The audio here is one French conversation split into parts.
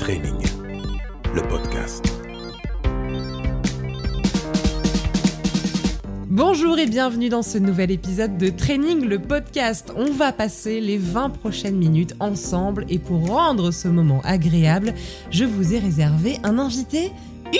Training, le podcast. Bonjour et bienvenue dans ce nouvel épisode de Training, le podcast. On va passer les 20 prochaines minutes ensemble et pour rendre ce moment agréable, je vous ai réservé un invité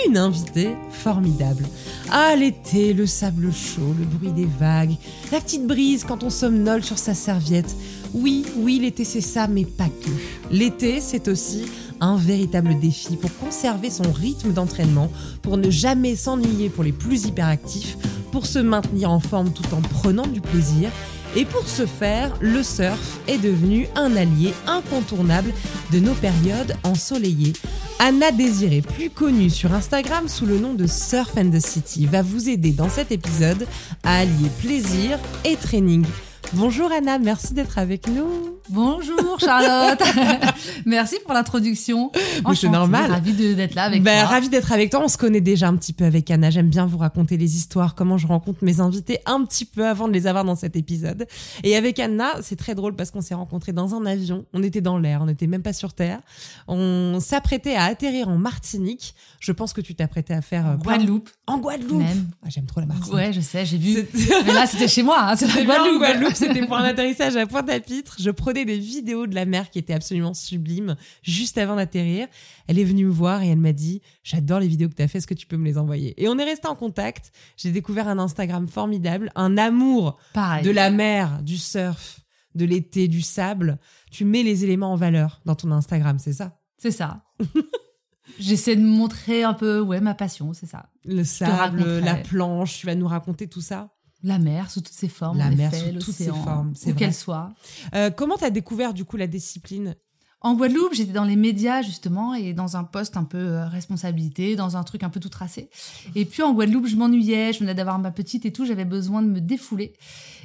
une invitée formidable. Ah, l'été, le sable chaud, le bruit des vagues, la petite brise quand on somnole sur sa serviette. Oui, oui, l'été c'est ça, mais pas que. L'été, c'est aussi un véritable défi pour conserver son rythme d'entraînement, pour ne jamais s'ennuyer pour les plus hyperactifs, pour se maintenir en forme tout en prenant du plaisir. Et pour ce faire, le surf est devenu un allié incontournable de nos périodes ensoleillées. Anna Désiré, plus connue sur Instagram sous le nom de Surf and the City, va vous aider dans cet épisode à allier plaisir et training. Bonjour Anna, merci d'être avec nous. Bonjour Charlotte, merci pour l'introduction. C'est normal. Ravie d'être là avec ben, toi. Ravie d'être avec toi. On se connaît déjà un petit peu avec Anna. J'aime bien vous raconter les histoires, comment je rencontre mes invités un petit peu avant de les avoir dans cet épisode. Et avec Anna, c'est très drôle parce qu'on s'est rencontrés dans un avion. On était dans l'air, on n'était même pas sur terre. On s'apprêtait à atterrir en Martinique. Je pense que tu t'apprêtais à faire euh, Guadeloupe. En Guadeloupe. Ah, J'aime trop la Martinique. Ouais, je sais, j'ai vu. Mais là, c'était chez moi. Hein, la Guadeloupe. Guadeloupe c'était pour un atterrissage à Pointe-à-Pitre. Je prenais des vidéos de la mer qui étaient absolument sublimes juste avant d'atterrir. Elle est venue me voir et elle m'a dit J'adore les vidéos que tu as fait, est-ce que tu peux me les envoyer? Et on est resté en contact. J'ai découvert un Instagram formidable, un amour Pareil. de la mer, du surf, de l'été, du sable. Tu mets les éléments en valeur dans ton Instagram, c'est ça? C'est ça. J'essaie de montrer un peu ouais, ma passion, c'est ça. Le sable, la planche, tu vas nous raconter tout ça? La mer sous toutes ses formes, la mer sous toutes ses formes, où qu'elle soit. Euh, comment tu as découvert du coup la discipline? En Guadeloupe, j'étais dans les médias justement et dans un poste un peu euh, responsabilité, dans un truc un peu tout tracé. Et puis en Guadeloupe, je m'ennuyais, je venais d'avoir ma petite et tout, j'avais besoin de me défouler.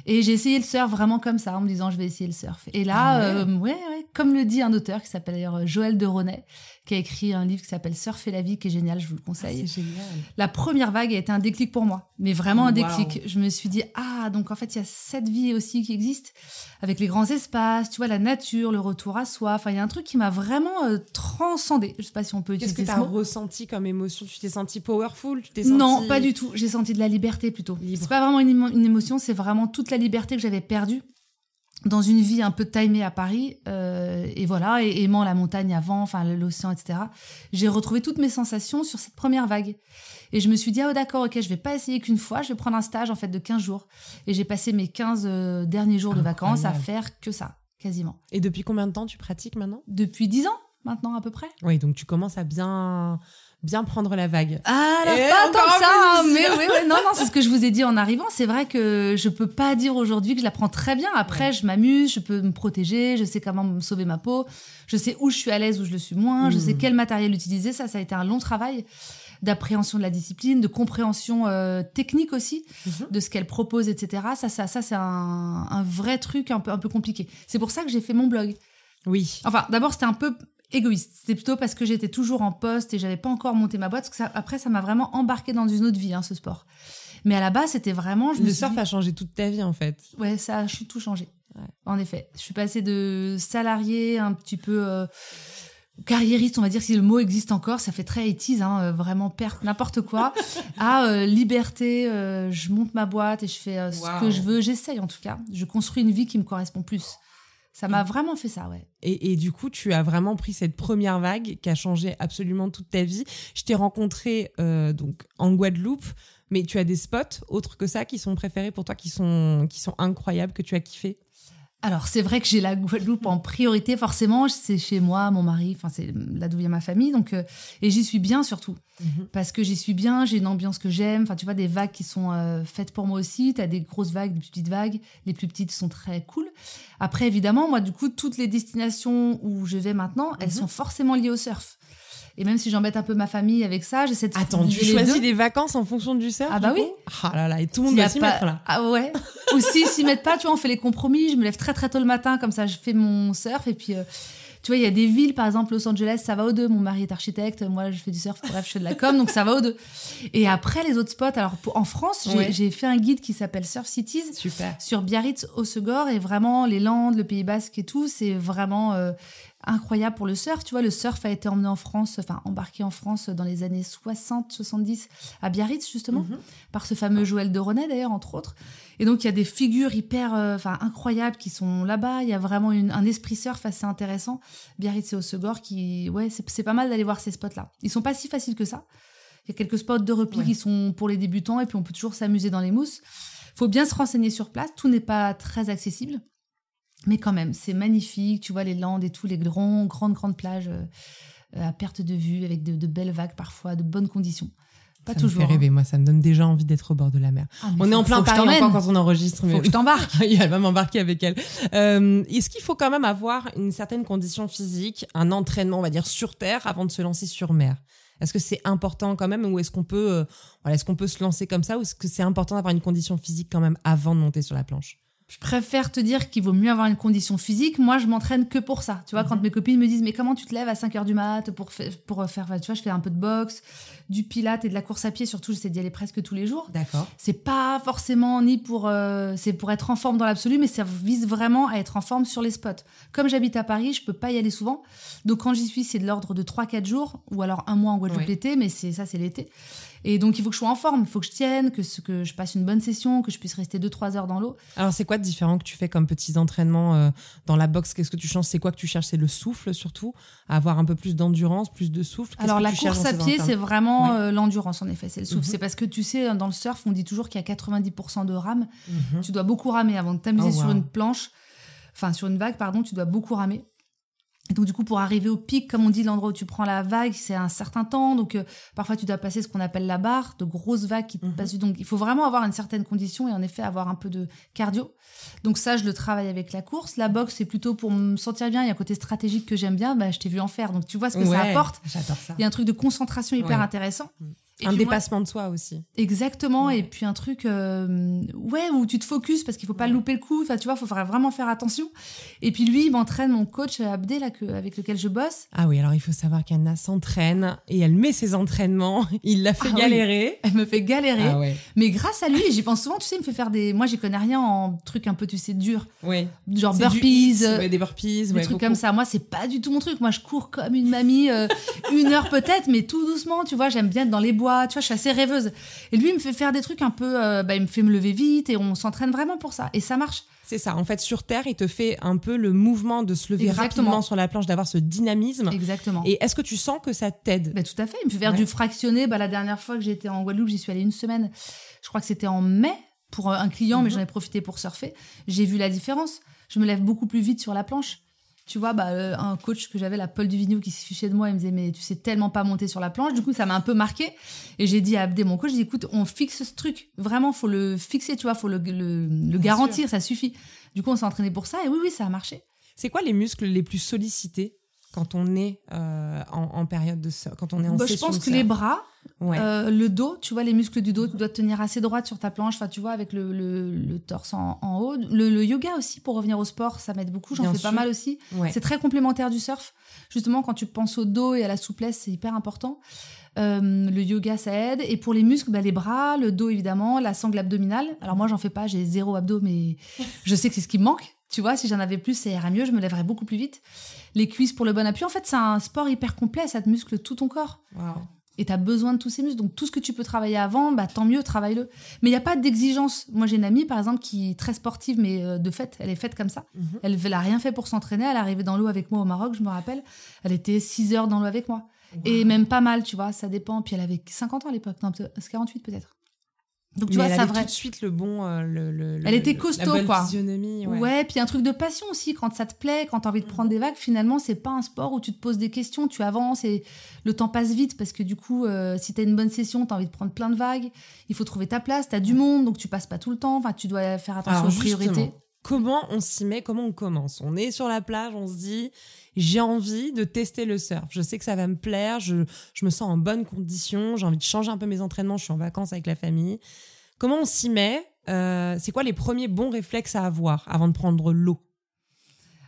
Et j'ai essayé le surf vraiment comme ça, en me disant je vais essayer le surf. Et là, ah ouais. Euh, ouais, ouais, comme le dit un auteur qui s'appelle d'ailleurs Joël de Ronet, qui a écrit un livre qui s'appelle Surfer la vie, qui est génial, je vous le conseille. Ah, c'est génial. La première vague a été un déclic pour moi, mais vraiment un déclic. Wow. Je me suis dit, ah, donc en fait, il y a cette vie aussi qui existe, avec les grands espaces, tu vois, la nature, le retour à soi. Enfin, il y a un truc qui m'a vraiment euh, transcendé. Je sais pas si on peut utiliser Qu'est-ce que tu as ressenti comme émotion? Tu t'es senti powerful? Tu t'es senti... Non, pas du tout. J'ai senti de la liberté plutôt. C'est pas vraiment une, une émotion, c'est vraiment toute la liberté que j'avais perdue dans une vie un peu timée à Paris, euh, et voilà, et aimant la montagne avant, enfin l'océan, etc. J'ai retrouvé toutes mes sensations sur cette première vague. Et je me suis dit, ah oh, d'accord, ok, je vais pas essayer qu'une fois, je vais prendre un stage en fait de 15 jours. Et j'ai passé mes 15 euh, derniers jours de vacances à faire que ça, quasiment. Et depuis combien de temps tu pratiques maintenant? Depuis 10 ans maintenant à peu près. Oui, donc tu commences à bien bien prendre la vague. Ah, Et pas tant que ça, hein, mais oui, oui, non, non, c'est ce que je vous ai dit en arrivant. C'est vrai que je peux pas dire aujourd'hui que je la prends très bien. Après, ouais. je m'amuse, je peux me protéger, je sais comment me sauver ma peau, je sais où je suis à l'aise, où je le suis moins, mmh. je sais quel matériel utiliser. Ça, ça a été un long travail d'appréhension de la discipline, de compréhension euh, technique aussi mmh. de ce qu'elle propose, etc. Ça, ça, ça, c'est un, un, vrai truc un peu, un peu compliqué. C'est pour ça que j'ai fait mon blog. Oui. Enfin, d'abord, c'était un peu égoïste. C'était plutôt parce que j'étais toujours en poste et j'avais pas encore monté ma boîte. Parce que ça, après, ça m'a vraiment embarqué dans une autre vie, hein, ce sport. Mais à la base, c'était vraiment. Je le surf dit... a changé toute ta vie, en fait. Ouais, ça a tout changé. Ouais. En effet. Je suis passée de salarié un petit peu. Euh, carriériste, on va dire si le mot existe encore, ça fait très 80 hein, euh, vraiment perte n'importe quoi, à euh, liberté, euh, je monte ma boîte et je fais ce que je veux, j'essaye en tout cas, je construis une vie qui me correspond plus. Ça m'a vraiment fait ça, ouais. Et, et, du coup, tu as vraiment pris cette première vague qui a changé absolument toute ta vie. Je t'ai rencontré euh, donc en Guadeloupe, mais tu as des spots autres que ça qui sont préférés pour toi, qui sont qui sont incroyables, que tu as kiffé? Alors, c'est vrai que j'ai la Guadeloupe en priorité, forcément. C'est chez moi, mon mari, enfin, c'est là d'où vient ma famille. Donc, euh, et j'y suis bien surtout. Mm -hmm. Parce que j'y suis bien, j'ai une ambiance que j'aime. Enfin, tu vois, des vagues qui sont euh, faites pour moi aussi. Tu as des grosses vagues, des petites vagues. Les plus petites sont très cool. Après, évidemment, moi, du coup, toutes les destinations où je vais maintenant, elles mm -hmm. sont forcément liées au surf. Et même si j'embête un peu ma famille avec ça, j'essaie de Attends, tu choisis des vacances en fonction du surf Ah bah oui. Ah là là, et tout le monde va s'y pas... mettre là. Ah ouais. Ou s'ils s'y mettent pas, tu vois, on fait les compromis. Je me lève très très tôt le matin, comme ça, je fais mon surf et puis. Euh, tu vois, il y a des villes, par exemple Los Angeles, ça va aux deux. Mon mari est architecte, moi je fais du surf, bref, je fais de la com, donc ça va aux deux. Et après, les autres spots, alors pour, en France, j'ai ouais. fait un guide qui s'appelle Surf Cities Super. sur Biarritz, Hossegor, et vraiment les Landes, le Pays Basque et tout, c'est vraiment euh, incroyable pour le surf. Tu vois, le surf a été emmené en France, enfin embarqué en France dans les années 60, 70 à Biarritz justement, Mhm. par ce fameux Joël de René d'ailleurs entre autres. Et donc il y a des figures hyper, euh, incroyables qui sont là-bas. Il y a vraiment une- un esprit surf assez intéressant. Biarritz et Hossegor qui, ouais, c'est pas mal d'aller voir ces spots-là. Ils sont pas si faciles que ça. Il y a quelques spots de repli Ouais. qui sont pour les débutants et puis on peut toujours s'amuser dans les mousses. Faut bien se renseigner sur place. Tout n'est pas très accessible. Mais quand même, c'est magnifique. Tu vois les landes et tout, les grands, grandes, grandes plages euh, à perte de vue avec de, de belles vagues parfois, de bonnes conditions. Pas ça toujours. me fait rêver, moi, ça me donne déjà envie d'être au bord de la mer. hein. Ah, On est en plein Paris encore quand on enregistre. Faut mais- que je t'embarque. Elle va m'embarquer avec elle. Euh, Est-ce qu'il faut quand même avoir une certaine condition physique, un entraînement, on va dire, sur terre avant de se lancer sur mer? Est-ce que c'est important quand même ou est-ce qu'on peut, euh, voilà, qu'on peut se lancer comme ça ou est-ce que c'est important d'avoir une condition physique quand même avant de monter sur la planche? Je préfère te dire qu'il vaut mieux avoir une condition physique. Moi, je m'entraîne que pour ça. Tu vois, quand mes copines me disent, mais comment tu te lèves à 5 heures du mat pour, fa- pour faire, tu vois, je fais un peu de boxe, du pilate et de la course à pied. Surtout, j'essaie d'y aller presque tous les jours. D'accord. C'est pas forcément ni pour, euh, c'est pour être en forme dans l'absolu, mais ça vise vraiment à être en forme sur les spots. Comme j'habite à Paris, je peux pas y aller souvent. Donc, quand j'y suis, c'est de l'ordre de 3-4 jours ou alors un mois en Guadeloupe Ouais. l'été, mais c'est ça, c'est l'été. Et donc, il faut que je sois en forme, il faut que je tienne, que, ce- que je passe une bonne session, que je puisse rester 2-3 heures dans l'eau. Alors c'est quoi de différent que tu fais comme petits entraînements euh, dans la boxe? Qu'est-ce que tu changes? C'est quoi que tu cherches? C'est le souffle surtout, avoir un peu plus d'endurance, plus de souffle? Alors la course à pied, c'est vraiment Ouais. euh, l'endurance en effet, c'est le souffle. Mhm. C'est parce que tu sais, dans le surf, on dit toujours qu'il y a 90% de rame. Mhm. Tu dois beaucoup ramer avant de t'amuser Oh, sur une planche, enfin sur une vague, pardon, tu dois beaucoup ramer. Et donc du coup, pour arriver au pic, comme on dit, l'endroit où tu prends la vague, c'est un certain temps. Donc euh, parfois, tu dois passer ce qu'on appelle la barre, de grosses vagues qui te Mhm. passent. Donc il faut vraiment avoir une certaine condition et en effet avoir un peu de cardio. Donc ça, je le travaille avec la course. La boxe, c'est plutôt pour me sentir bien. Il y a un côté stratégique que j'aime bien. Bah, je t'ai vu en faire. Donc tu vois ce que ça apporte. J'adore ça. Il y a un truc de concentration hyper Ouais. intéressant. Mm. Et un moi- dépassement de soi aussi. Exactement. Ouais. Et puis un truc, euh, ouais, où tu te focuses parce qu'il faut pas Ouais. louper le coup. Enfin, tu vois, faut vraiment faire attention. Et puis lui, il m'entraîne, mon coach euh, Abdé, là, que, avec lequel je bosse. Ah oui, alors il faut savoir qu'Anna s'entraîne et elle met ses entraînements. Il l'a fait Ah oui. galérer. Elle me fait galérer. Ah ouais. Mais grâce à lui, j'y pense souvent, tu sais, il me fait faire des. Moi, j'y connais rien en trucs un peu, tu sais, durs. Oui. Genre du burpees. euh, des burpees, des trucs beaucoup. comme ça. Moi, c'est pas du tout mon truc. Moi, je cours comme une mamie, euh, une heure peut-être, mais tout doucement. Tu vois, j'aime bien être dans les bois. Tu vois, je suis assez rêveuse. Et lui, il me fait faire des trucs un peu. euh, bah, il me fait me lever vite et on s'entraîne vraiment pour ça. Et ça marche. C'est ça. En fait, sur Terre, il te fait un peu le mouvement de se lever Exactement. rapidement sur la planche, d'avoir ce dynamisme. Exactement. Et est-ce que tu sens que ça t'aide? Bah, tout à fait. Il me fait faire Ouais. du fractionné. Bah, la dernière fois que j'étais en Guadeloupe, j'y suis allée une semaine. Je crois que c'était en mai pour euh, un client, mais Mhm. j'en ai profité pour surfer. J'ai vu la différence. Je me lève beaucoup plus vite sur la planche. Tu vois, bah, euh, un coach que j'avais, la Paul Duvigneau, qui se fichait de moi, il me disait, mais tu sais tellement pas monter sur la planche. Du coup, ça m'a un peu marqué. Et j'ai dit à Abdé, mon coach, j'ai dit, écoute, on fixe ce truc. Vraiment, faut le fixer, tu vois, faut le, le, le garantir, ça suffit. Du coup, on s'est entraîné pour ça. Et oui, oui, ça a marché. C'est quoi les muscles les plus sollicités quand on est euh, en, en période de quand on est en Bah, je pense que les bras, Ouais. Euh, le dos, tu vois, les muscles du dos, tu dois te tenir assez droite sur ta planche, enfin, tu vois, avec le, le, le torse en, en haut. Le, le yoga aussi, pour revenir au sport, ça m'aide beaucoup. J'en fais sûr. pas mal aussi. ouais. C'est très complémentaire du surf. Justement, quand tu penses au dos et à la souplesse, c'est hyper important. Euh, le yoga, ça aide. Et pour les muscles, bah, les bras, le dos, évidemment, la sangle abdominale. Alors moi, j'en fais pas, j'ai zéro abdos, mais je sais que c'est ce qui me manque. Tu vois, si j'en avais plus, ça irait mieux, je me lèverais beaucoup plus vite. Les cuisses pour le bon appui. En fait, c'est un sport hyper complet, ça te muscle tout ton corps. Waouh. Et tu as besoin de tous ces muscles. Donc, tout ce que tu peux travailler avant, bah, tant mieux, travaille-le. Mais il n'y a pas d'exigence. Moi, j'ai une amie, par exemple, qui est très sportive, mais euh, de fait, elle est faite comme ça. Mhm. Elle n'a rien fait pour s'entraîner. Elle est arrivée dans l'eau avec moi au Maroc, je me rappelle. Elle était 6 heures dans l'eau avec moi. Et même pas mal, tu vois, ça dépend. Puis elle avait 50 ans à l'époque. Non, peut-être- c'est 48 peut-être. Donc, tu Mais vois, elle ça avait vrai. tout de suite le bon. euh, le, le- Elle le- était costaud, la bonne quoi. physionomie. Ouais. Ouais. puis un truc de passion aussi. Quand ça te plaît, quand tu as envie de prendre des vagues, finalement, c'est pas un sport où tu te poses des questions, tu avances et le temps passe vite parce que du coup, euh, si tu as une bonne session, tu as envie de prendre plein de vagues, il faut trouver ta place, tu as du monde, donc tu passes pas tout le temps. Enfin, tu dois faire attention Alors, aux priorités. Comment on s'y met Comment on commence On est sur la plage, on se dit j'ai envie de tester le surf. Je sais que ça va me plaire, je, je me sens en bonne condition, j'ai envie de changer un peu mes entraînements, je suis en vacances avec la famille. Comment on s'y met Euh, C'est quoi les premiers bons réflexes à avoir avant de prendre l'eau?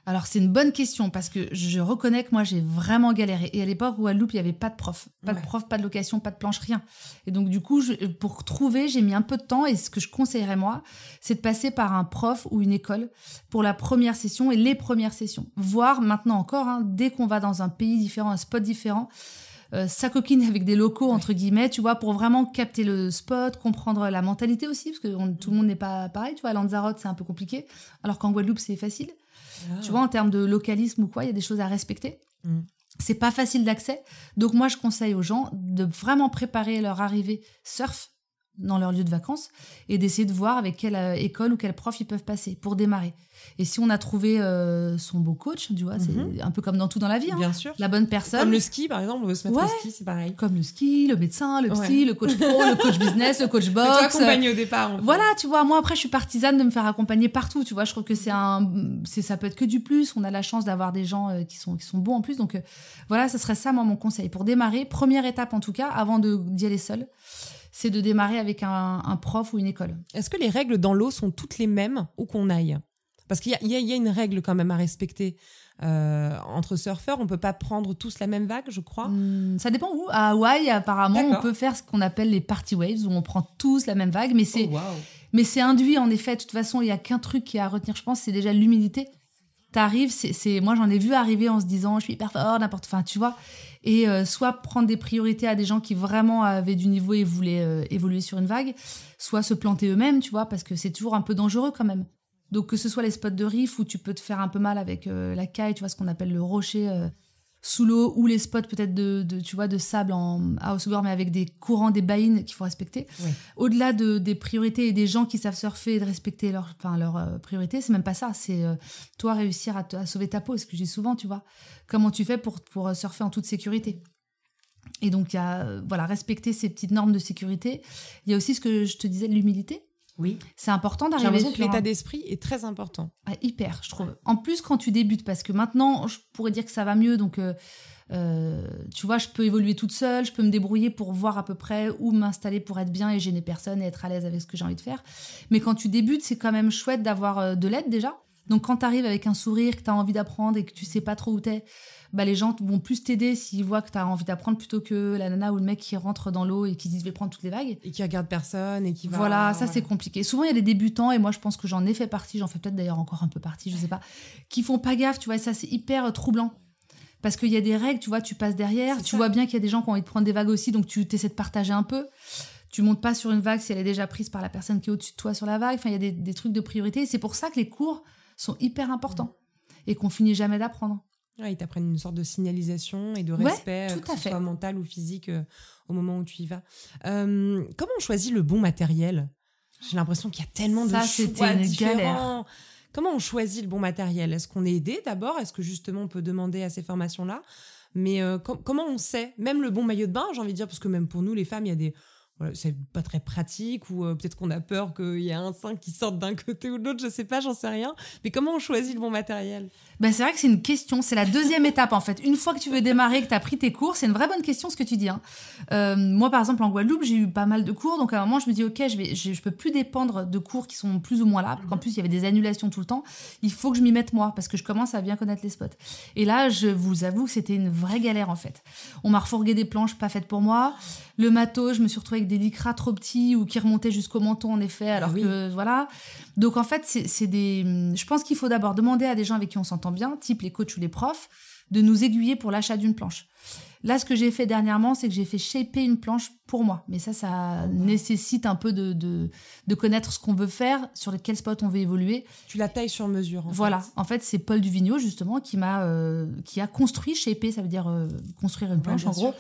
Alors c'est une bonne question parce que je reconnais que moi j'ai vraiment galéré. Et à l'époque où à Loop il n'y avait pas de prof. Pas de prof, pas de location, pas de planche, rien. Et donc du coup, je- pour trouver, j'ai mis un peu de temps et ce que je conseillerais moi, c'est de passer par un prof ou une école pour la première session et les premières sessions. Voire maintenant encore, hein, dès qu'on va dans un pays différent, un spot différent, euh, s'acoquiner avec des locaux, entre guillemets, tu vois, pour vraiment capter le spot, comprendre la mentalité aussi, parce que on- tout le monde n'est pas pareil, tu vois, à Lanzarote c'est un peu compliqué, alors qu'en Guadeloupe c'est facile. Tu vois, en termes de localisme ou quoi, il y a des choses à respecter. Mm. C'est pas facile d'accès. Donc, moi, je conseille aux gens de vraiment préparer leur arrivée surf dans leur lieu de vacances et d'essayer de voir avec quelle euh, école ou quel prof ils peuvent passer pour démarrer. Et si on a trouvé euh, son beau coach, tu vois, Mhm. c'est un peu comme dans tout dans la vie, hein. Bien sûr. la bonne personne. Comme le ski, par exemple, on veut se mettre Ouais. au ski, c'est pareil. Comme le ski, le médecin, le psy, Ouais. le coach pro, le coach business, le coach box. accompagné au départ. en fait. Voilà, tu vois, moi après je suis partisane de me faire accompagner partout, tu vois, je trouve que c'est un c'est ça peut être que du plus, on a la chance d'avoir des gens euh, qui sont qui sont bons en plus donc voilà, ce serait ça moi mon conseil pour démarrer, première étape en tout cas avant de d'y aller seul, c'est de démarrer avec un, un prof ou une école. Est-ce que les règles dans l'eau sont toutes les mêmes où qu'on aille? Parce qu'il y a, y y une règle quand même à respecter. Euh, entre surfeurs, on peut pas prendre tous la même vague, je crois. Hum, ça dépend où. À Hawaï, apparemment, on peut faire ce qu'on appelle les party waves où on prend tous la même vague mais c'est Oh. Mais c'est induit, en effet. De toute façon, il y a qu'un truc qui est à retenir, je pense, c'est déjà l'humilité. T'arrives, c'est, moi j'en ai vu arriver en se disant, je suis hyper fort, n'importe, enfin, tu vois. Et euh, soit prendre des priorités à des gens qui vraiment avaient du niveau et voulaient euh, évoluer sur une vague, soit se planter eux-mêmes, tu vois, parce que c'est toujours un peu dangereux quand même. Donc que ce soit les spots de riff où tu peux te faire un peu mal avec euh, la caille, tu vois, ce qu'on appelle le rocher sous l'eau, ou les spots peut-être de, de, tu vois, de sable en houseboard, mais avec des courants, des baïnes qu'il faut respecter au-delà de, des priorités et des gens qui savent surfer et de respecter leurs enfin, leurs, euh, priorités, c'est même pas ça. C'est euh, toi réussir à, te- à sauver ta peau, ce que je dis souvent, tu vois. Comment tu fais pour, pour euh, surfer en toute sécurité? Et donc, il y a, euh, voilà, respecter ces petites normes de sécurité. Il y a aussi ce que je te disais, de l'humilité. Oui. C'est important J'ai d'arriver l'impression que l'état un- d'esprit est très important. ah, hyper, je trouve. En plus, quand tu débutes, parce que maintenant, je pourrais dire que ça va mieux, donc euh, euh, tu vois, je peux évoluer toute seule, je peux me débrouiller pour voir à peu près où m'installer pour être bien et gêner personne et être à l'aise avec ce que j'ai envie de faire. Mais quand tu débutes, c'est quand même chouette d'avoir euh, de l'aide déjà. Donc quand tu arrives avec un sourire, que tu as envie d'apprendre et que tu sais pas trop où t'es, bah les gens vont plus t'aider s'ils voient que tu as envie d'apprendre plutôt que la nana ou le mec qui rentre dans l'eau et qui dit je vais prendre toutes les vagues. Et qui regarde personne et qui va. Voilà, ça c'est compliqué. Souvent il y a des débutants et moi je pense que j'en ai fait partie, j'en fais peut-être d'ailleurs encore un peu partie, je sais pas, qui font pas gaffe, tu vois, et ça c'est hyper euh, troublant. Parce qu'il y a des règles, tu vois, tu passes derrière, tu ça. vois bien qu'il y a des gens qui ont envie de prendre des vagues aussi, donc tu essaies de partager un peu. Tu montes pas sur une vague si elle est déjà prise par la personne qui est au-dessus de toi sur la vague. Enfin, il y a des, des trucs de priorité. C'est pour ça que les cours sont hyper importants et qu'on finit jamais d'apprendre. Ouais, ils t'apprennent une sorte de signalisation et de respect, euh, que ce fait. soit mental ou physique, euh, au moment où tu y vas. Euh, comment on choisit le bon matériel? J'ai l'impression qu'il y a tellement de choix une différents. galère. Comment on choisit le bon matériel? Est-ce qu'on est aidé d'abord? Est-ce que justement on peut demander à ces formations-là? Mais euh, com- comment on sait? Même le bon maillot de bain, j'ai envie de dire, parce que même pour nous, les femmes, il y a des... voilà, c'est pas très pratique ou euh, peut-être qu'on a peur qu'il y ait un sein qui sorte d'un côté ou de l'autre, je sais pas, j'en sais rien. Mais comment on choisit le bon matériel? Ben, c'est vrai que c'est une question, c'est la deuxième étape en fait. Une fois que tu veux démarrer, que tu as pris tes cours, c'est une vraie bonne question ce que tu dis. hein. Euh, moi par exemple en Guadeloupe, j'ai eu pas mal de cours, donc à un moment je me dis ok, je vais, je, je peux plus dépendre de cours qui sont plus ou moins là, parce qu'en plus il y avait des annulations tout le temps. Il faut que je m'y mette moi, parce que je commence à bien connaître les spots. Et là, je vous avoue que c'était une vraie galère en fait. On m'a refourgué des planches pas faites pour moi. Le matos, je me suis retrouvée avec des lycras trop petits ou qui remontaient jusqu'au menton en effet, alors oui. que voilà. Donc en fait, c'est des. Je pense qu'il faut d'abord demander à des gens avec qui on s'entend bien, type les coachs ou les profs, de nous aiguiller pour l'achat d'une planche. Là, ce que j'ai fait dernièrement, c'est que j'ai fait shaper une planche pour moi. Mais ça, ça nécessite un peu de, de, de connaître ce qu'on veut faire, sur quel spot on veut évoluer. Tu la tailles sur mesure. en voilà. fait. En fait, c'est Paul Duvigneau, justement, qui m'a euh, qui a construit shaper, ça veut dire euh, construire une planche, en gros. sûr.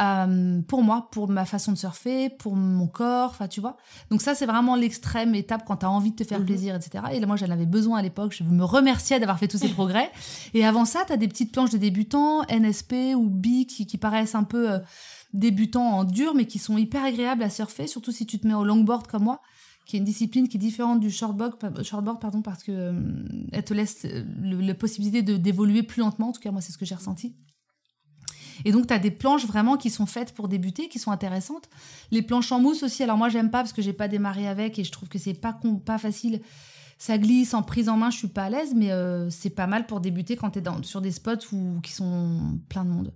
Euh, pour moi, pour ma façon de surfer, pour mon corps, enfin tu vois. Donc ça c'est vraiment l'extrême étape quand tu as envie de te faire Mhm. plaisir, etc. Et là moi j'en avais besoin à l'époque, je me remerciais d'avoir fait tous ces progrès. Et avant ça, tu as des petites planches de débutants, NSP ou B qui, qui paraissent un peu euh, débutants en dur, mais qui sont hyper agréables à surfer, surtout si tu te mets au longboard comme moi qui est une discipline qui est différente du shortboard, pa- shortboard pardon, parce que euh, elle te laisse euh, la possibilité de d'évoluer plus lentement. En tout cas, moi, c'est ce que j'ai ressenti. Et donc, tu as des planches vraiment qui sont faites pour débuter, qui sont intéressantes. Les planches en mousse aussi, alors moi, j'aime pas parce que j'ai pas démarré avec et je trouve que c'est pas, pas facile. Ça glisse en prise en main, je suis pas à l'aise, mais euh, c'est pas mal pour débuter quand tu es dans, sur des spots où, qui sont plein de monde.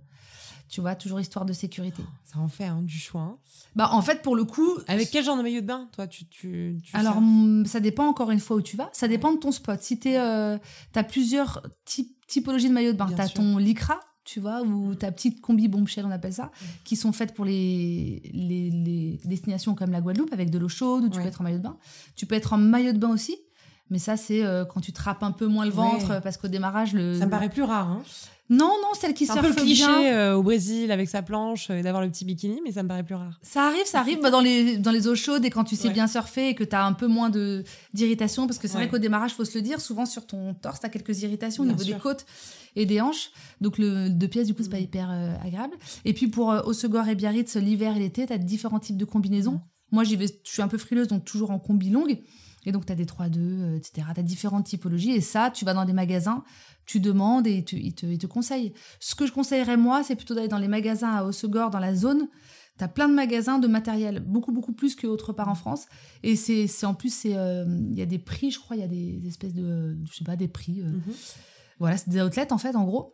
Tu vois, toujours histoire de sécurité. Ça en fait hein, du choix. hein. Bah, en fait, pour le coup. Avec quel genre de maillot de bain, toi, tu, tu, tu Alors, ça dépend encore une fois où tu vas. Ça dépend de ton spot. Si tu as plusieurs types- typologies de maillots de bain, tu as sûr. ton lycra, tu vois, ou ta petite combi bombshell, on appelle ça, qui sont faites pour les, les, les destinations comme la Guadeloupe avec de l'eau chaude, où tu Ouais. peux être en maillot de bain. Tu peux être en maillot de bain aussi. Mais ça, c'est euh, quand tu te rappes un peu moins le ventre, Ouais. parce qu'au démarrage, le. Ça me paraît plus rare. Hein. Non, non, celle qui C'est un peu surfe le cliché euh, au Brésil avec sa planche euh, d'avoir le petit bikini, mais ça me paraît plus rare. Ça arrive, ça arrive bah, dans, les, dans les eaux chaudes et quand tu sais Ouais. bien surfer et que tu as un peu moins de d'irritation, parce que c'est Ouais. vrai qu'au démarrage, faut se le dire, souvent sur ton torse, tu as quelques irritations au niveau sûr. des côtes et des hanches. Donc le deux pièces, du coup, c'est pas hyper euh, agréable. Et puis pour euh, Osegor et Biarritz, l'hiver et l'été, tu as différents types de combinaisons. Moi, j'y vais, je suis un peu frileuse, donc toujours en combi longue. Et donc, tu as des 3-2, euh, etc. Tu as différentes typologies. Et ça, tu vas dans des magasins, tu demandes et ils te, ils te, ils te conseillent. Ce que je conseillerais, moi, c'est plutôt d'aller dans les magasins à Osegor, dans la zone. Tu as plein de magasins de matériel, beaucoup, beaucoup plus qu'autre part en France. Et c'est en plus, euh, il y a des prix, je crois, il y a des espèces de, je sais pas, des prix. euh, voilà, c'est des outlets en fait, en gros.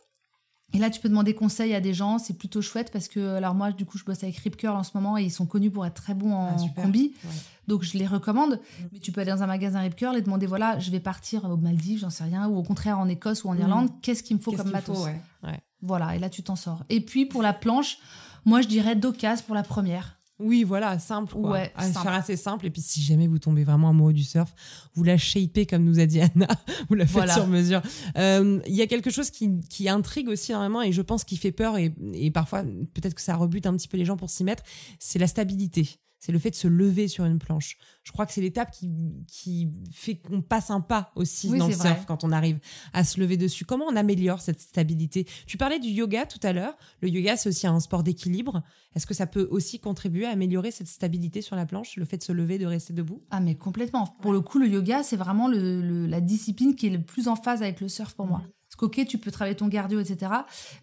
Et là, tu peux demander conseil à des gens, c'est plutôt chouette parce que, alors moi, du coup, je bosse avec Rip Curl en ce moment et ils sont connus pour être très bons en Ah, combi. Ouais. Donc, je les recommande. Mais tu peux aller dans un magasin Rip Curl et demander, voilà, je vais partir aux Maldives, j'en sais rien, ou au contraire en Écosse ou en Mhm. Irlande, qu'est-ce qu'il me faut comme faut, matos ouais. Ouais. Voilà, et là, tu t'en sors. Et puis, pour la planche, moi, je dirais d'occasion pour la première. Oui, voilà, simple. Quoi. Ouais, À simple. faire assez simple. Et puis, si jamais vous tombez vraiment amoureux du surf, vous la shapez comme nous a dit Anna. vous la faites Voilà. sur mesure. Euh, Il y a quelque chose qui, qui intrigue aussi énormément et je pense qui fait peur et, et parfois peut-être que ça rebute un petit peu les gens pour s'y mettre. C'est la stabilité. C'est le fait de se lever sur une planche. Je crois que c'est l'étape qui, qui fait qu'on passe un pas aussi Oui, dans le surf quand on arrive à se lever dessus. Comment on améliore cette stabilité? Tu parlais du yoga tout à l'heure. Le yoga, c'est aussi un sport d'équilibre. Est-ce que ça peut aussi contribuer à améliorer cette stabilité sur la planche, le fait de se lever, de rester debout? Ah, mais complètement. Pour le coup, le yoga, c'est vraiment le- le- la discipline qui est le plus en phase avec le surf pour moi. Parce qu'ok, tu peux travailler ton cardio, etc.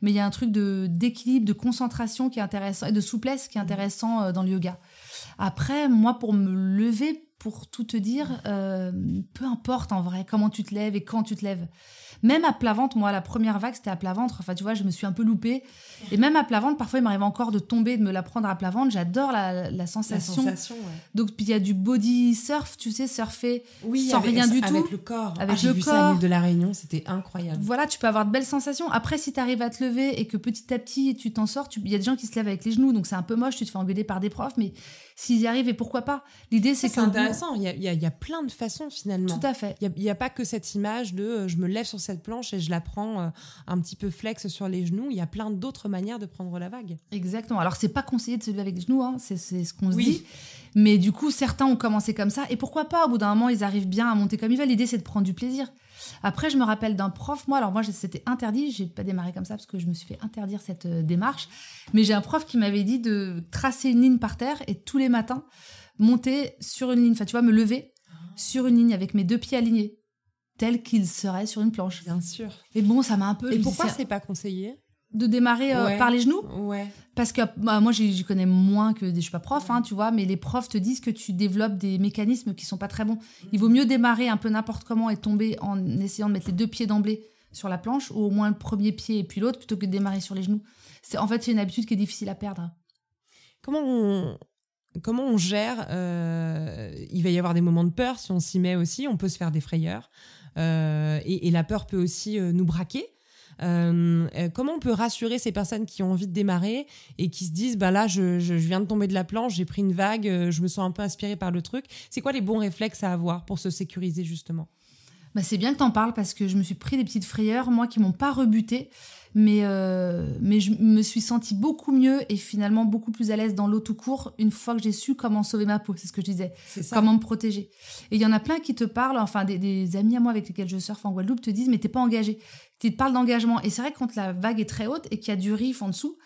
Mais il y a un truc de d'équilibre, de concentration qui est intéressant et de souplesse qui est intéressant euh, dans le yoga. Après, moi, pour me lever, pour tout te dire, euh, peu importe en vrai comment tu te lèves et quand tu te lèves. Même à plat ventre, moi, la première vague, c'était à plat ventre. Enfin, tu vois, je me suis un peu loupée. Et même à plat ventre, parfois, il m'arrive encore de tomber, de me la prendre à plat ventre. J'adore la, la sensation. Donc, puis il y a du body surf, tu sais, surfer Oui, sans avec, rien du avec tout. le corps. Avec Ah, j'ai le vu ça à corps. l'île de la Réunion, c'était incroyable. Voilà, tu peux avoir de belles sensations. Après, si tu arrives à te lever et que petit à petit tu t'en sors, il y a des gens qui se lèvent avec les genoux, donc c'est un peu moche, tu te fais engueuler par des profs, mais s'ils y arrivent, et pourquoi pas? L'idée, c'est C'est intéressant. Il y a, il y a- il y a plein de façons finalement. Tout à fait. Il n'y a, pas que cette image de euh, je me lève sur cette planche et je la prends euh, un petit peu flex sur les genoux. Il y a plein d'autres manières de prendre la vague. Exactement. Alors, c'est pas conseillé de se lever avec les genoux, hein, c'est c'est ce qu'on se Oui. dit. Mais du coup, certains ont commencé comme ça. Et pourquoi pas Au bout d'un moment, ils arrivent bien à monter comme ils veulent. L'idée, c'est de prendre du plaisir. Après, je me rappelle d'un prof. Moi, alors moi, c'était interdit. J'ai pas démarré comme ça parce que je me suis fait interdire cette euh, démarche. Mais j'ai un prof qui m'avait dit de tracer une ligne par terre et tous les matins monter sur une ligne. Enfin, tu vois, me lever sur une ligne avec mes deux pieds alignés, tel qu'il serait sur une planche. Bien sûr. Et bon, ça m'a un peu. Et pourquoi c'est- pas conseillé de démarrer euh, Ouais. par les genoux Ouais. parce que bah, moi, j'y connais moins que des. Je suis pas prof, hein, tu vois, mais les profs te disent que tu développes des mécanismes qui sont pas très bons. Il vaut mieux démarrer un peu n'importe comment et tomber en essayant de mettre les deux pieds d'emblée sur la planche, ou au moins le premier pied et puis l'autre, plutôt que de démarrer sur les genoux. C'est En fait, c'est une habitude qui est difficile à perdre. Comment on, comment on gère euh, Il va y avoir des moments de peur si on s'y met aussi. On peut se faire des frayeurs. Euh, et, la peur peut aussi euh, nous braquer. Euh, comment on peut rassurer ces personnes qui ont envie de démarrer et qui se disent bah là je, je- viens de tomber de la planche j'ai pris une vague je me sens un peu inspirée par le truc c'est quoi les bons réflexes à avoir pour se sécuriser justement? Bah, c'est bien que t'en parles parce que je me suis pris des petites frayeurs, moi, qui m'ont pas rebuté. Mais, euh, mais je me suis sentie beaucoup mieux et finalement beaucoup plus à l'aise dans l'eau tout court une fois que j'ai su comment sauver ma peau. C'est ce que je disais. comment me protéger. Et il y en a plein qui te parlent, enfin des, des amis à moi avec lesquels je surfe en Guadeloupe te disent mais t'es pas engagé. Ils te parlent d'engagement. Et c'est vrai que quand la vague est très haute et qu'il y a du riff en dessous,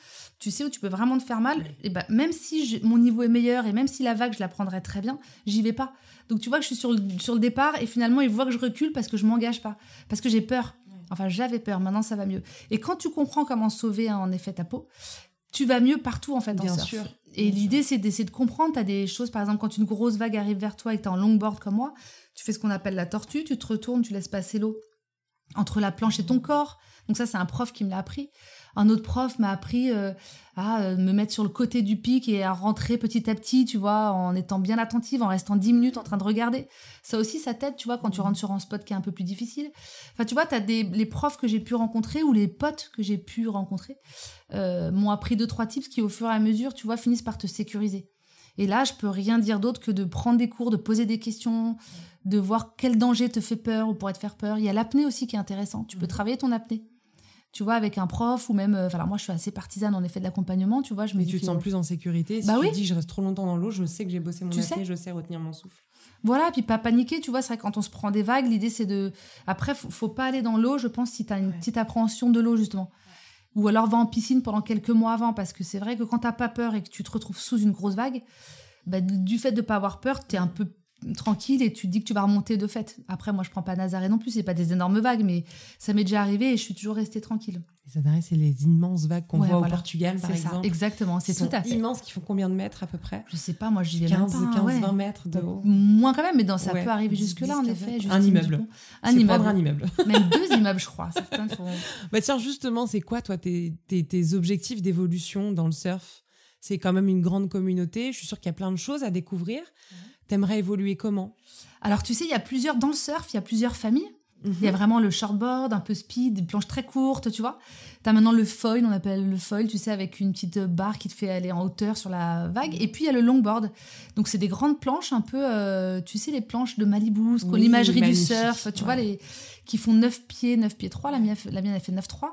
tu sais où tu peux vraiment te faire mal. Et ben même si je- mon niveau est meilleur et même si la vague je la prendrais très bien, j'y vais pas. Donc tu vois que je suis sur le, sur le départ et finalement ils voient que je recule parce que je m'engage pas, parce que j'ai peur. Enfin j'avais peur. Maintenant ça va mieux. Et quand tu comprends comment sauver hein, en effet ta peau. tu vas mieux partout en fait en Bien surf. sûr, Et l'idée c'est d'essayer de comprendre, tu as des choses par exemple quand une grosse vague arrive vers toi et que tu es en longboard comme moi, tu fais ce qu'on appelle la tortue, tu te retournes, tu laisses passer l'eau entre la planche et ton corps. Donc ça c'est un prof qui me l'a appris. Un autre prof m'a appris euh, à euh, me mettre sur le côté du pic et à rentrer petit à petit, tu vois, en étant bien attentive, en restant 10 minutes en train de regarder. Ça aussi, ça t'aide, tu vois, quand tu rentres sur un spot qui est un peu plus difficile. Enfin, tu vois, tu as des, les profs que j'ai pu rencontrer ou les potes que j'ai pu rencontrer euh, m'ont appris deux, trois tips qui, au fur et à mesure, tu vois, finissent par te sécuriser. Et là, je peux rien dire d'autre que de prendre des cours, de poser des questions, de voir quel danger te fait peur ou pourrait te faire peur. Il y a l'apnée aussi qui est intéressant. Tu peux travailler ton apnée. Tu vois, avec un prof ou même. euh, Enfin, alors moi, je suis assez partisane en effet de l'accompagnement, tu vois. Je Mais tu te sens plus en sécurité. Si Bah tu oui. dis je reste trop longtemps dans l'eau, je sais que j'ai bossé mon Tu apnée, sais. je sais retenir mon souffle. Voilà, puis pas paniquer, tu vois, c'est vrai quand on se prend des vagues, l'idée c'est de... Après, faut, faut pas aller dans l'eau, je pense, si tu as une Ouais. petite appréhension de l'eau, justement. Ou alors va en piscine pendant quelques mois avant, parce que c'est vrai que quand t'as pas peur et que tu te retrouves sous une grosse vague, bah, du fait de pas avoir peur, tu es un peu tranquille et tu te dis que tu vas remonter de fait. Après, moi, je prends pas Nazaré non plus, c'est pas des énormes vagues, mais ça m'est déjà arrivé et je suis toujours restée tranquille. Les Adarés, c'est les immenses vagues qu'on Ouais, voit voilà. au Portugal, par C'est ça, exemple. exactement, c'est tout à fait. immenses, qui font combien de mètres à peu près? Je sais pas, moi, j'y vais 15, même pas. 15 ouais. 20 mètres de haut. Moins quand même, mais dans, ça Ouais, peut arriver 10, jusque-là, en 10, effet. 15. Justine Un immeuble. Un immeuble. prendre un immeuble. Même deux immeubles, je crois. Certains font... Bah tiens, justement, c'est quoi, toi, tes, tes, tes objectifs d'évolution dans le surf? C'est quand même une grande communauté. Je suis sûre qu'il y a plein de choses à découvrir. T'aimerais évoluer comment? Alors, tu sais, il y a plusieurs, dans le surf, il y a plusieurs familles. Mhm. Il y a vraiment le shortboard, un peu speed, des planches très courtes, tu vois. T'as maintenant le foil, on appelle le foil, tu sais, avec une petite barre qui te fait aller en hauteur sur la vague. Et puis, il y a le longboard. Donc, c'est des grandes planches, un peu, euh, tu sais, les planches de Malibu, Oui, l'imagerie du surf, tu Ouais. vois, les, qui font 9 pieds, 9 pieds 3. La mienne, la mienne, elle fait 9,3.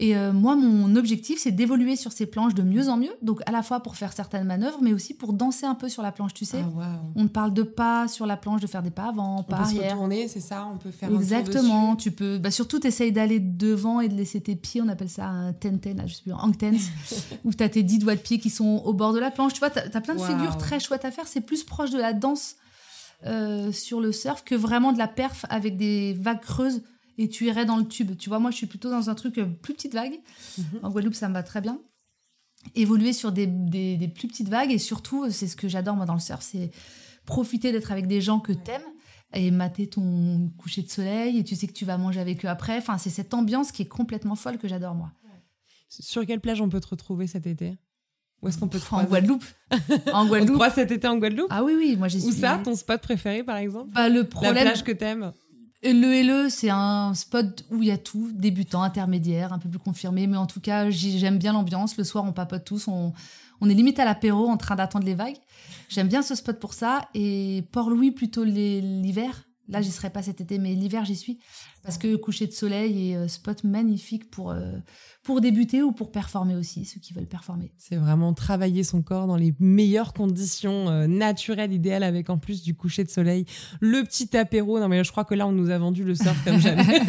Et euh, moi, mon objectif, c'est d'évoluer sur ces planches de mieux en mieux. Donc, à la fois pour faire certaines manœuvres, mais aussi pour danser un peu sur la planche, tu sais. Ah. On te parle de pas sur la planche, de faire des pas avant, On pas peut se arrière. retourner, c'est ça On peut faire Exactement. Tu peux, bah surtout, t'essayes d'aller devant et de laisser tes pieds. On appelle ça un ten-ten, là, je sais plus, hang tense, où t'as tes dix doigts de pied qui sont au bord de la planche. Tu vois, t'as as plein de figures très chouettes à faire. C'est plus proche de la danse euh, sur le surf que vraiment de la perf avec des vagues creuses et tu irais dans le tube. Tu vois, moi, je suis plutôt dans un truc euh, plus petite vague. Mhm. En Guadeloupe, ça me va très bien. Évoluer sur des, des- des plus petites vagues et surtout, c'est ce que j'adore moi dans le surf, c'est profiter d'être avec des gens que t'aimes et mater ton coucher de soleil et tu sais que tu vas manger avec eux après. Enfin, c'est cette ambiance qui est complètement folle que j'adore moi. Sur quelle plage on peut te retrouver cet été? Où est-ce qu'on peut te en Guadeloupe. en On te Guadeloupe. cet été en Guadeloupe? Ah oui, oui, moi suis. Où ça Ton spot préféré, par exemple? Bah, le La problème, plage que t'aimes? Le LE, c'est un spot où il y a tout, débutant, intermédiaire, un peu plus confirmé, mais en tout cas, j'aime bien l'ambiance. Le soir, on papote tous, on, on est limite à l'apéro en train d'attendre les vagues. J'aime bien ce spot pour ça. Et Port-Louis, plutôt l'hiver. Là, j'y serai pas cet été, mais l'hiver, j'y suis. Parce que coucher de soleil et euh, spot magnifique pour, euh, pour débuter ou pour performer aussi, ceux qui veulent performer. C'est vraiment travailler son corps dans les meilleures conditions euh, naturelles, idéales, avec en plus du coucher de soleil, le petit apéro. Non, mais je crois que là, on nous a vendu le surf comme jamais.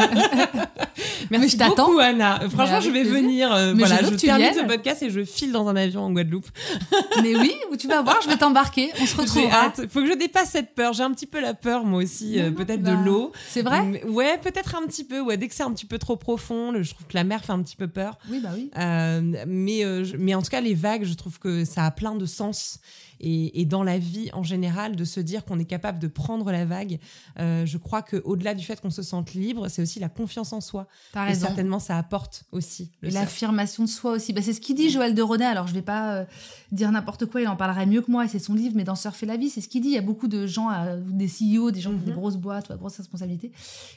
Merci je t'attends. beaucoup, Anna. Franchement, avec je vais plaisir. venir. euh, voilà, je je termine ce podcast et je file dans un avion en Guadeloupe. mais oui, tu vas voir, je vais t'embarquer. On se J'ai retrouvera. hâte. Faut que je dépasse cette peur. J'ai un petit peu la peur, moi aussi, euh, peut-être bah, de l'eau. C'est vrai? Mais- Ouais, peut-être un petit peu. Ouais, dès que c'est un petit peu trop profond, le- je trouve que la mer fait un petit peu peur. Oui, bah oui. Euh, mais, euh, je- mais en tout cas, les vagues, je trouve que ça a plein de sens. Et, et dans la vie en général, de se dire qu'on est capable de prendre la vague, euh, je crois qu'au-delà du fait qu'on se sente libre, c'est aussi la confiance en soi. T'as Et certainement, ça apporte aussi. L'affirmation de soi aussi. Bah, c'est ce qu'il dit Joël de Ronet. Alors, je vais pas euh, dire n'importe quoi, il en parlerait mieux que moi, et c'est son livre, mais dans Surfer la vie, c'est ce qu'il dit. Il y a beaucoup de gens, euh, des CEO, des gens qui ont des Mhm. grosses boîtes ou à grosses responsabilités,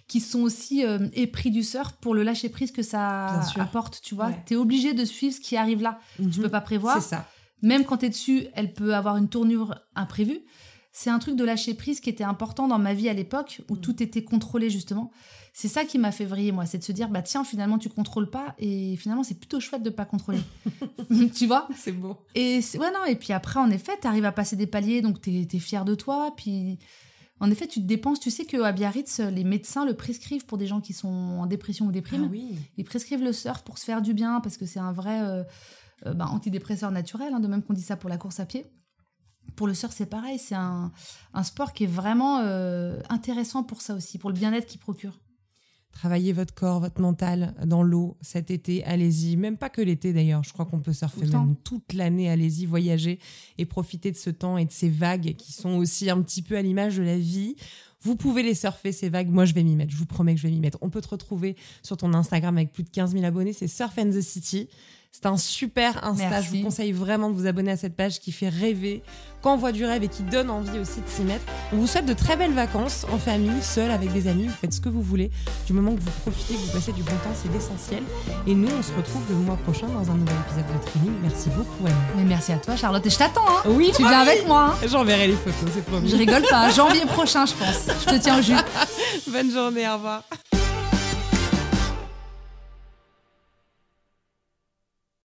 qui sont aussi épris du surf pour le lâcher prise que ça apporte. Tu vois, Ouais. tu es obligé de suivre ce qui arrive là. Tu Mhm. peux pas prévoir. C'est ça. Même quand tu es dessus, elle peut avoir une tournure imprévue. C'est un truc de lâcher prise qui était important dans ma vie à l'époque, où Mm. tout était contrôlé justement. C'est ça qui m'a fait vriller, moi, c'est de se dire, bah tiens, finalement, tu contrôles pas, et finalement, c'est plutôt chouette de pas contrôler. tu vois? C'est beau. Et ouais, non, et puis après, en effet, tu arrives à passer des paliers, donc tu es, fier de toi, puis en effet, tu te dépenses. Tu sais qu'à Biarritz, les médecins le prescrivent pour des gens qui sont en dépression ou déprime. Ah oui. Ils prescrivent le surf pour se faire du bien parce que c'est un vrai euh, euh, bah, antidépresseur naturel, hein, de même qu'on dit ça pour la course à pied. Pour le surf, c'est pareil. C'est un, un sport qui est vraiment euh, intéressant pour ça aussi, pour le bien-être qu'il procure. Travaillez votre corps, votre mental dans l'eau cet été. Allez-y. Même pas que l'été d'ailleurs. Je crois qu'on peut surfer Tout même toute l'année. Allez-y, voyager et profiter de ce temps et de ces vagues qui sont aussi un petit peu à l'image de la vie. Vous pouvez les surfer, ces vagues. Moi, je vais m'y mettre. Je vous promets que je vais m'y mettre. On peut te retrouver sur ton Instagram avec plus de 15 000 abonnés. C'est Surf and the City. C'est un super Insta. Merci. Je vous conseille vraiment de vous abonner à cette page qui fait rêver, qui envoie du rêve et qui donne envie aussi de s'y mettre. On vous souhaite de très belles vacances en famille, seul, avec des amis. Vous faites ce que vous voulez. Du moment que vous profitez, que vous passez du bon temps, c'est l'essentiel. Et nous, on se retrouve le mois prochain dans un nouvel épisode de Training. Merci beaucoup, Anne. Mais merci à toi, Charlotte. Et je t'attends, hein. Oui, Tu viens avec moi, hein. J'enverrai les photos, c'est promis. Je rigole pas. Janvier prochain, je pense. Je te tiens au jus. Bonne journée, au revoir.